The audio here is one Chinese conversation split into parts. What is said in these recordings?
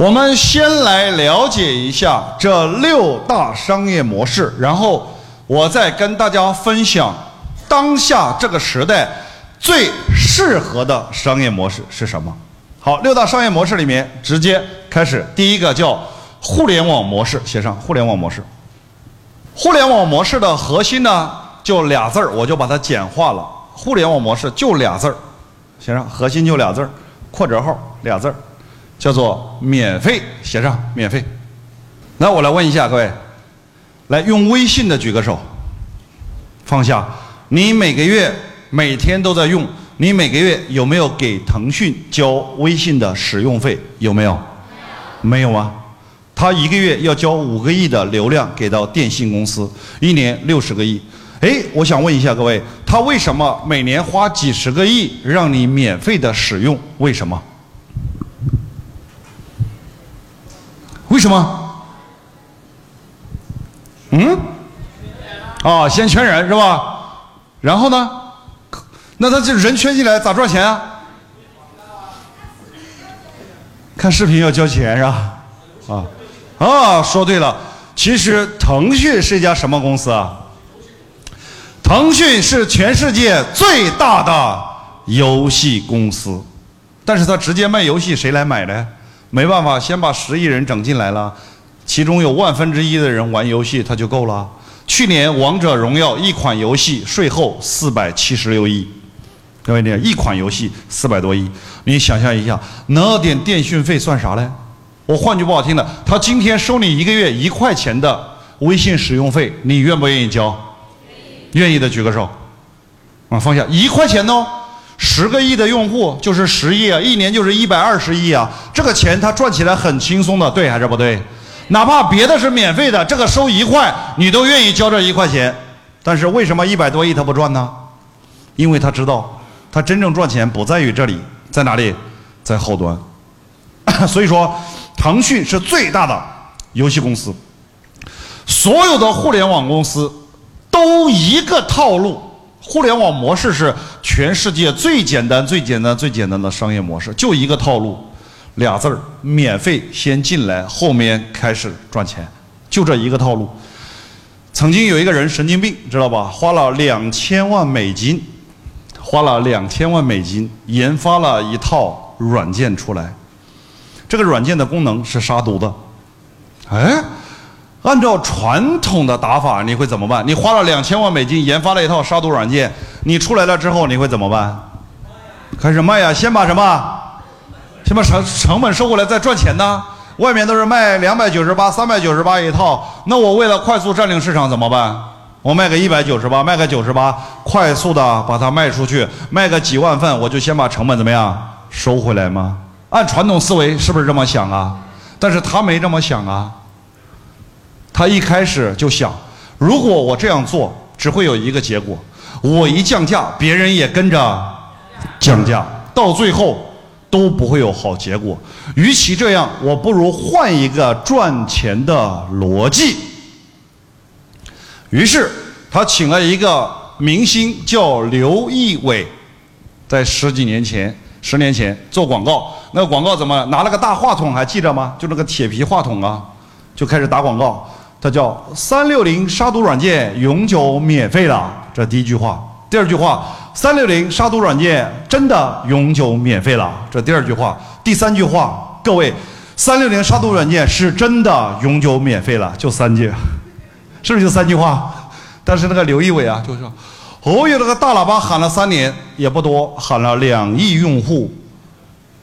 我们先来了解一下这六大商业模式，然后我再跟大家分享当下这个时代最适合的商业模式是什么。好，六大商业模式里面直接开始，第一个叫互联网模式，写上互联网模式。互联网模式的核心呢，就俩字儿，我就把它简化了。互联网模式就俩字儿，写上核心就俩字儿，括折号俩字儿。叫做免费，写上免费。那我来问一下各位，来用微信的举个手，放下。你每个月每天都在用，你每个月有没有给腾讯交微信的使用费？有没有？没有啊。他一个月要交五个亿的流量给到电信公司，一年六十个亿。哎，我想问一下各位，他为什么每年花几十个亿让你免费的使用？为什么？什么？嗯？啊，先圈人是吧？然后呢？那他这人圈进来咋赚钱啊？看视频要交钱是吧？啊啊，说对了。其实腾讯是一家什么公司啊？腾讯是全世界最大的游戏公司，但是他直接卖游戏，谁来买呢？没办法，先把十亿人整进来了，其中有万分之一的人玩游戏，他就够了。去年《王者荣耀》一款游戏税后四百七十六亿，各位，你一款游戏四百多亿，你想象一下，那点电讯费算啥嘞？我换句不好听的，他今天收你一个月一块钱的微信使用费，你愿不愿意交？愿意的举个手。啊，放下一块钱哦。十个亿的用户就是十亿啊，一年就是一百二十亿啊，这个钱他赚起来很轻松的，对还是不对？哪怕别的是免费的，这个收一块，你都愿意交这一块钱。但是为什么一百多亿他不赚呢？因为他知道，他真正赚钱不在于这里，在哪里？在后端。所以说，腾讯是最大的游戏公司，所有的互联网公司都一个套路。互联网模式是全世界最简单、最简单、最简单的商业模式，就一个套路，俩字儿：免费先进来，后面开始赚钱，就这一个套路。曾经有一个人神经病，知道吧？花了两千万美金，花了两千万美金研发了一套软件出来，这个软件的功能是杀毒的，哎。按照传统的打法，你会怎么办？你花了两千万美金研发了一套杀毒软件，你出来了之后你会怎么办？开始卖呀，先把什么？先把成成本收过来再赚钱呢？外面都是卖两百九十八、三百九十八一套，那我为了快速占领市场怎么办？我卖个一百九十八，卖个九十八，快速的把它卖出去，卖个几万份，我就先把成本怎么样收回来吗？按传统思维是不是这么想啊？但是他没这么想啊。他一开始就想，如果我这样做，只会有一个结果：我一降价，别人也跟着降价，到最后都不会有好结果。与其这样，我不如换一个赚钱的逻辑。于是他请了一个明星，叫刘仪伟，在十几年前、十年前做广告。那个广告怎么拿了个大话筒，还记得吗？就那个铁皮话筒啊，就开始打广告。它叫三六零杀毒软件永久免费了，这第一句话。第二句话，三六零杀毒软件真的永久免费了，这第二句话。第三句话，各位，三六零杀毒软件是真的永久免费了，就三句，是不是就三句话？但是那个刘仪伟啊，就说，哦哟，那个大喇叭喊了三年也不多，喊了两亿用户，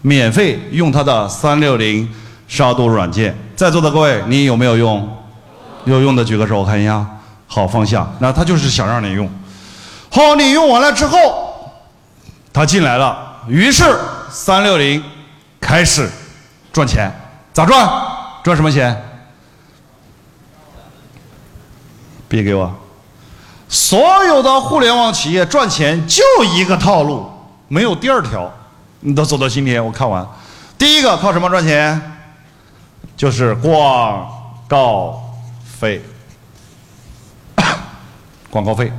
免费用他的三六零杀毒软件。在座的各位，你有没有用？有用的举个手，我看一下。好，放下。那他就是想让你用。好，你用完了之后，他进来了。于是三六零开始赚钱。咋赚？赚什么钱？别给我。所有的互联网企业赚钱就一个套路，没有第二条。你都走到今天，我看完。第一个靠什么赚钱？就是广告。费，广告费，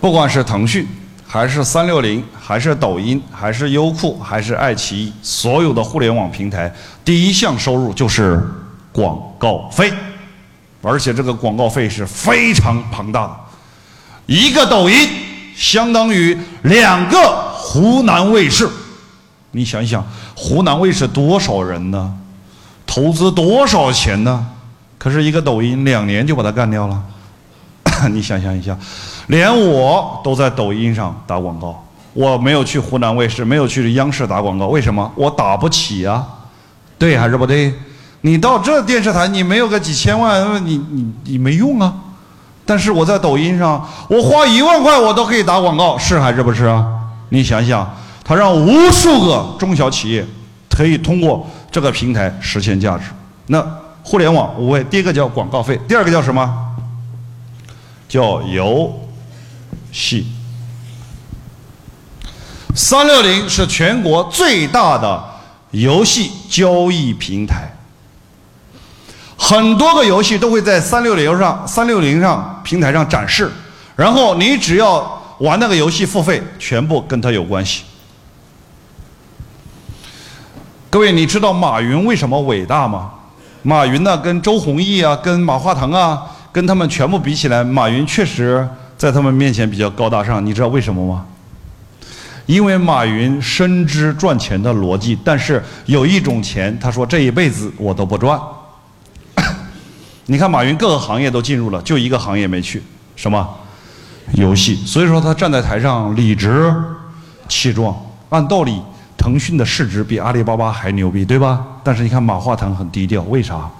不管是腾讯还是三六零，还是抖音，还是优酷，还是爱奇艺，所有的互联网平台，第一项收入就是广告费，而且这个广告费是非常庞大的。一个抖音相当于两个湖南卫视，你想一想，湖南卫视多少人呢？投资多少钱呢？可是一个抖音两年就把它干掉了。你想象一下，连我都在抖音上打广告，我没有去湖南卫视，没有去央视打广告，为什么？我打不起啊，对还是不对？你到这电视台，你没有个几千万，你你你没用啊。但是我在抖音上，我花一万块，我都可以打广告，是还是不是啊？你想想，他让无数个中小企业可以通过这个平台实现价值。那互联网五位，第一个叫广告费，第二个叫什么？叫游戏，三六零是全国最大的游戏交易平台，很多个游戏都会在三六零上、三六零上平台上展示，然后你只要玩那个游戏付费，全部跟它有关系。各位，你知道马云为什么伟大吗？马云呢，跟周鸿祎啊，跟马化腾啊。跟他们全部比起来，马云确实在他们面前比较高大上。你知道为什么吗？因为马云深知赚钱的逻辑，但是有一种钱，他说这一辈子我都不赚。你看马云各个行业都进入了，就一个行业没去，什么？游戏。所以说他站在台上理直气壮。按道理，腾讯的市值比阿里巴巴还牛逼，对吧？但是你看马化腾很低调，为啥？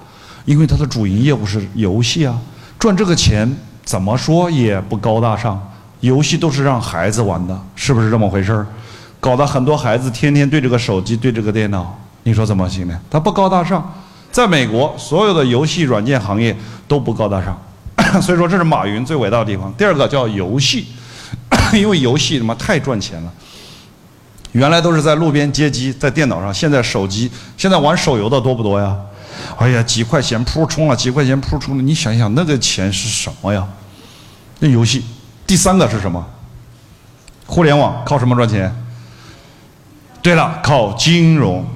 因为他的主营业务是游戏啊。赚这个钱怎么说也不高大上，游戏都是让孩子玩的，是不是这么回事儿？搞得很多孩子天天对着个手机，对这个电脑，你说怎么行呢？他不高大上，在美国，所有的游戏软件行业都不高大上，所以说这是马云最伟大的地方。第二个叫游戏，因为游戏他妈太赚钱了，原来都是在路边接机，在电脑上，现在手机，现在玩手游的多不多呀？哎呀，几块钱扑充了，几块钱扑充了，你想想那个钱是什么呀？那游戏，第三个是什么？互联网靠什么赚钱？对了，靠金融。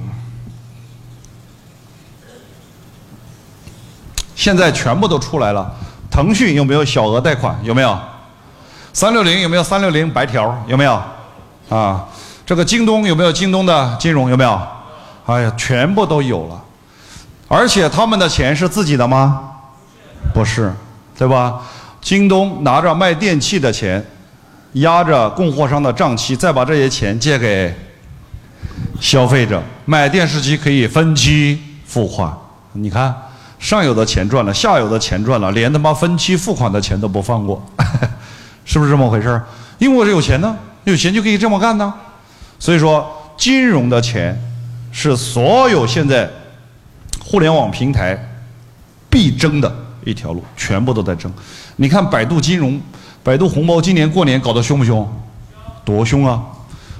现在全部都出来了，腾讯有没有小额贷款？有没有？三六零有没有三六零白条？有没有？啊，这个京东有没有京东的金融？有没有？哎呀，全部都有了。而且他们的钱是自己的吗？不是，对吧？京东拿着卖电器的钱，压着供货商的账期，再把这些钱借给消费者，买电视机可以分期付款。你看，上游的钱赚了，下游的钱赚了，连他妈分期付款的钱都不放过，是不是这么回事因为我是有钱呢，有钱就可以这么干呢。所以说，金融的钱是所有现在。互联网平台必争的一条路，全部都在争。你看百度金融、百度红包，今年过年搞得凶不凶？多凶啊！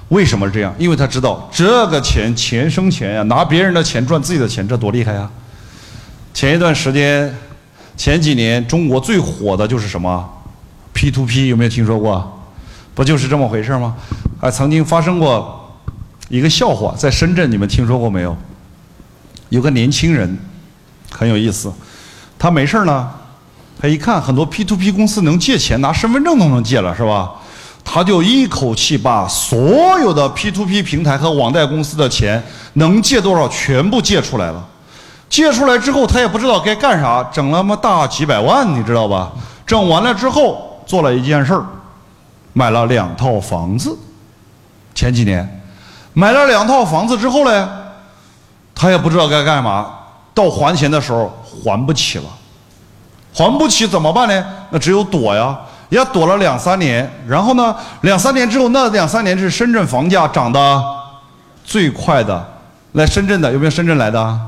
为什么这样？因为他知道这个钱钱生钱呀，拿别人的钱赚自己的钱，这多厉害啊！前一段时间，前几年中国最火的就是什么？P to P 有没有听说过？不就是这么回事吗？还曾经发生过一个笑话，在深圳，你们听说过没有？有个年轻人很有意思，他没事呢，他一看很多 P to P 公司能借钱，拿身份证都能借了，是吧？他就一口气把所有的 P to P 平台和网贷公司的钱能借多少全部借出来了。借出来之后，他也不知道该干啥，整了么大几百万，你知道吧？整完了之后，做了一件事儿，买了两套房子。前几年买了两套房子之后呢？他也不知道该干嘛，到还钱的时候还不起了，还不起怎么办呢？那只有躲呀，也躲了两三年。然后呢，两三年之后，那两三年是深圳房价涨得最快的。来深圳的有没有深圳来的？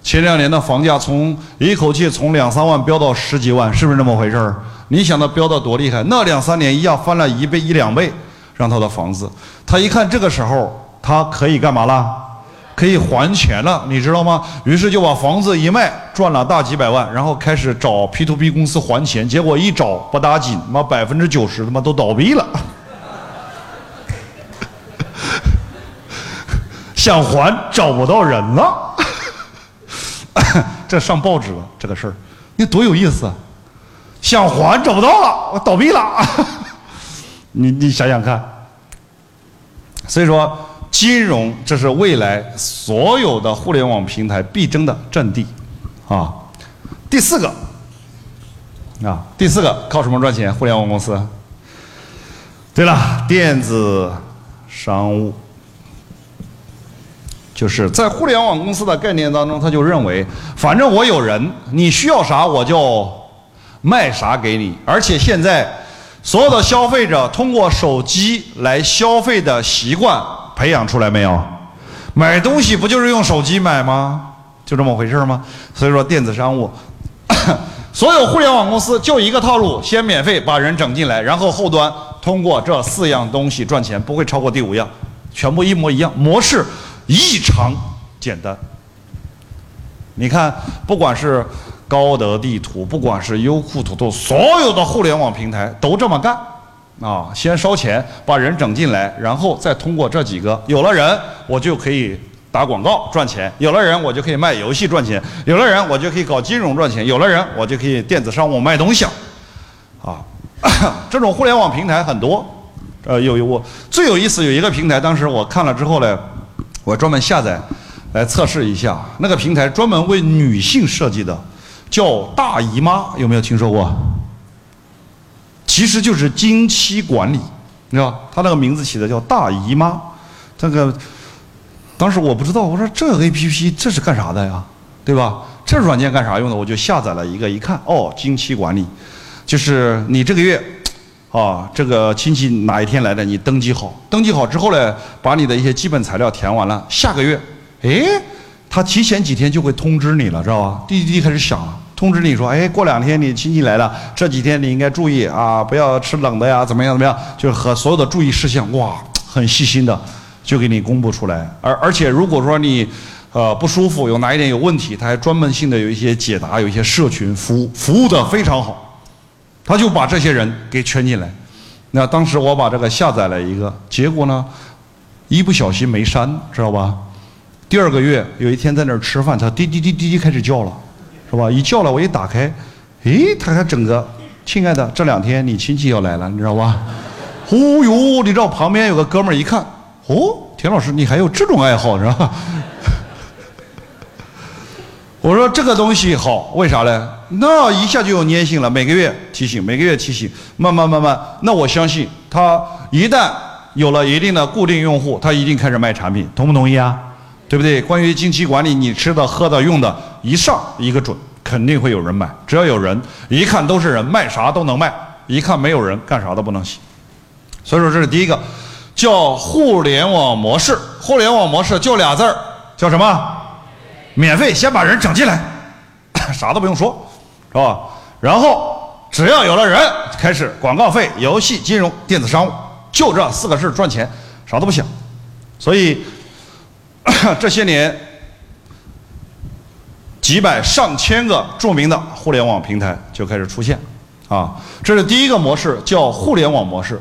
前两年的房价从一口气从两三万飙到十几万，是不是那么回事儿？你想它飙得多厉害？那两三年一下翻了一倍一两倍，让他的房子，他一看这个时候他可以干嘛了？可以还钱了，你知道吗？于是就把房子一卖，赚了大几百万，然后开始找 P to P 公司还钱。结果一找不打紧，妈百分之九十他妈都倒闭了，想还找不到人了，这上报纸了这个事儿，你多有意思啊！想还找不到了，我倒闭了，你你想想看，所以说。金融这是未来所有的互联网平台必争的阵地，啊。第四个，啊，第四个靠什么赚钱？互联网公司。对了，电子商务，就是在互联网公司的概念当中，他就认为，反正我有人，你需要啥我就卖啥给你，而且现在。所有的消费者通过手机来消费的习惯培养出来没有？买东西不就是用手机买吗？就这么回事吗？所以说电子商务，所有互联网公司就一个套路：先免费把人整进来，然后后端通过这四样东西赚钱，不会超过第五样，全部一模一样，模式异常简单。你看，不管是。高德地图，不管是优酷土豆，所有的互联网平台都这么干，啊，先烧钱把人整进来，然后再通过这几个，有了人我就可以打广告赚钱，有了人我就可以卖游戏赚钱，有了人我就可以搞金融赚钱，有了人我就可以电子商务卖东西了，啊，这种互联网平台很多，呃，有有我最有意思有一个平台，当时我看了之后呢，我专门下载来测试一下，那个平台专门为女性设计的。叫大姨妈有没有听说过？其实就是经期管理，你知道他那个名字起的叫大姨妈，这个当时我不知道，我说这 A P P 这是干啥的呀？对吧？这软件干啥用的？我就下载了一个，一看哦，经期管理，就是你这个月啊，这个亲戚哪一天来的，你登记好，登记好之后呢，把你的一些基本材料填完了，下个月，哎。他提前几天就会通知你了，知道吧？滴滴滴开始响了，通知你说：“哎，过两天你亲戚来了，这几天你应该注意啊，不要吃冷的呀，怎么样怎么样？”就是和所有的注意事项，哇，很细心的就给你公布出来。而而且如果说你呃不舒服，有哪一点有问题，他还专门性的有一些解答，有一些社群服务，服务的非常好。他就把这些人给圈进来。那当时我把这个下载了一个，结果呢，一不小心没删，知道吧？第二个月有一天在那儿吃饭，他滴滴滴滴滴开始叫了，是吧？一叫了，我一打开，诶，他还整个，亲爱的，这两天你亲戚要来了，你知道吧？哦哟，你知道旁边有个哥们儿一看，哦，田老师你还有这种爱好是吧？我说这个东西好，为啥嘞？那一下就有粘性了，每个月提醒，每个月提醒，慢慢慢慢，那我相信他一旦有了一定的固定用户，他一定开始卖产品，同不同意啊？对不对？关于经期管理，你吃的、喝的、用的，一上一个准，肯定会有人买。只要有人，一看都是人，卖啥都能卖；一看没有人，干啥都不能行。所以说，这是第一个，叫互联网模式。互联网模式就俩字儿，叫什么？免费，先把人整进来，啥都不用说，是吧？然后只要有了人，开始广告费、游戏、金融、电子商务，就这四个事赚钱，啥都不想。所以。这些年，几百上千个著名的互联网平台就开始出现，啊，这是第一个模式，叫互联网模式。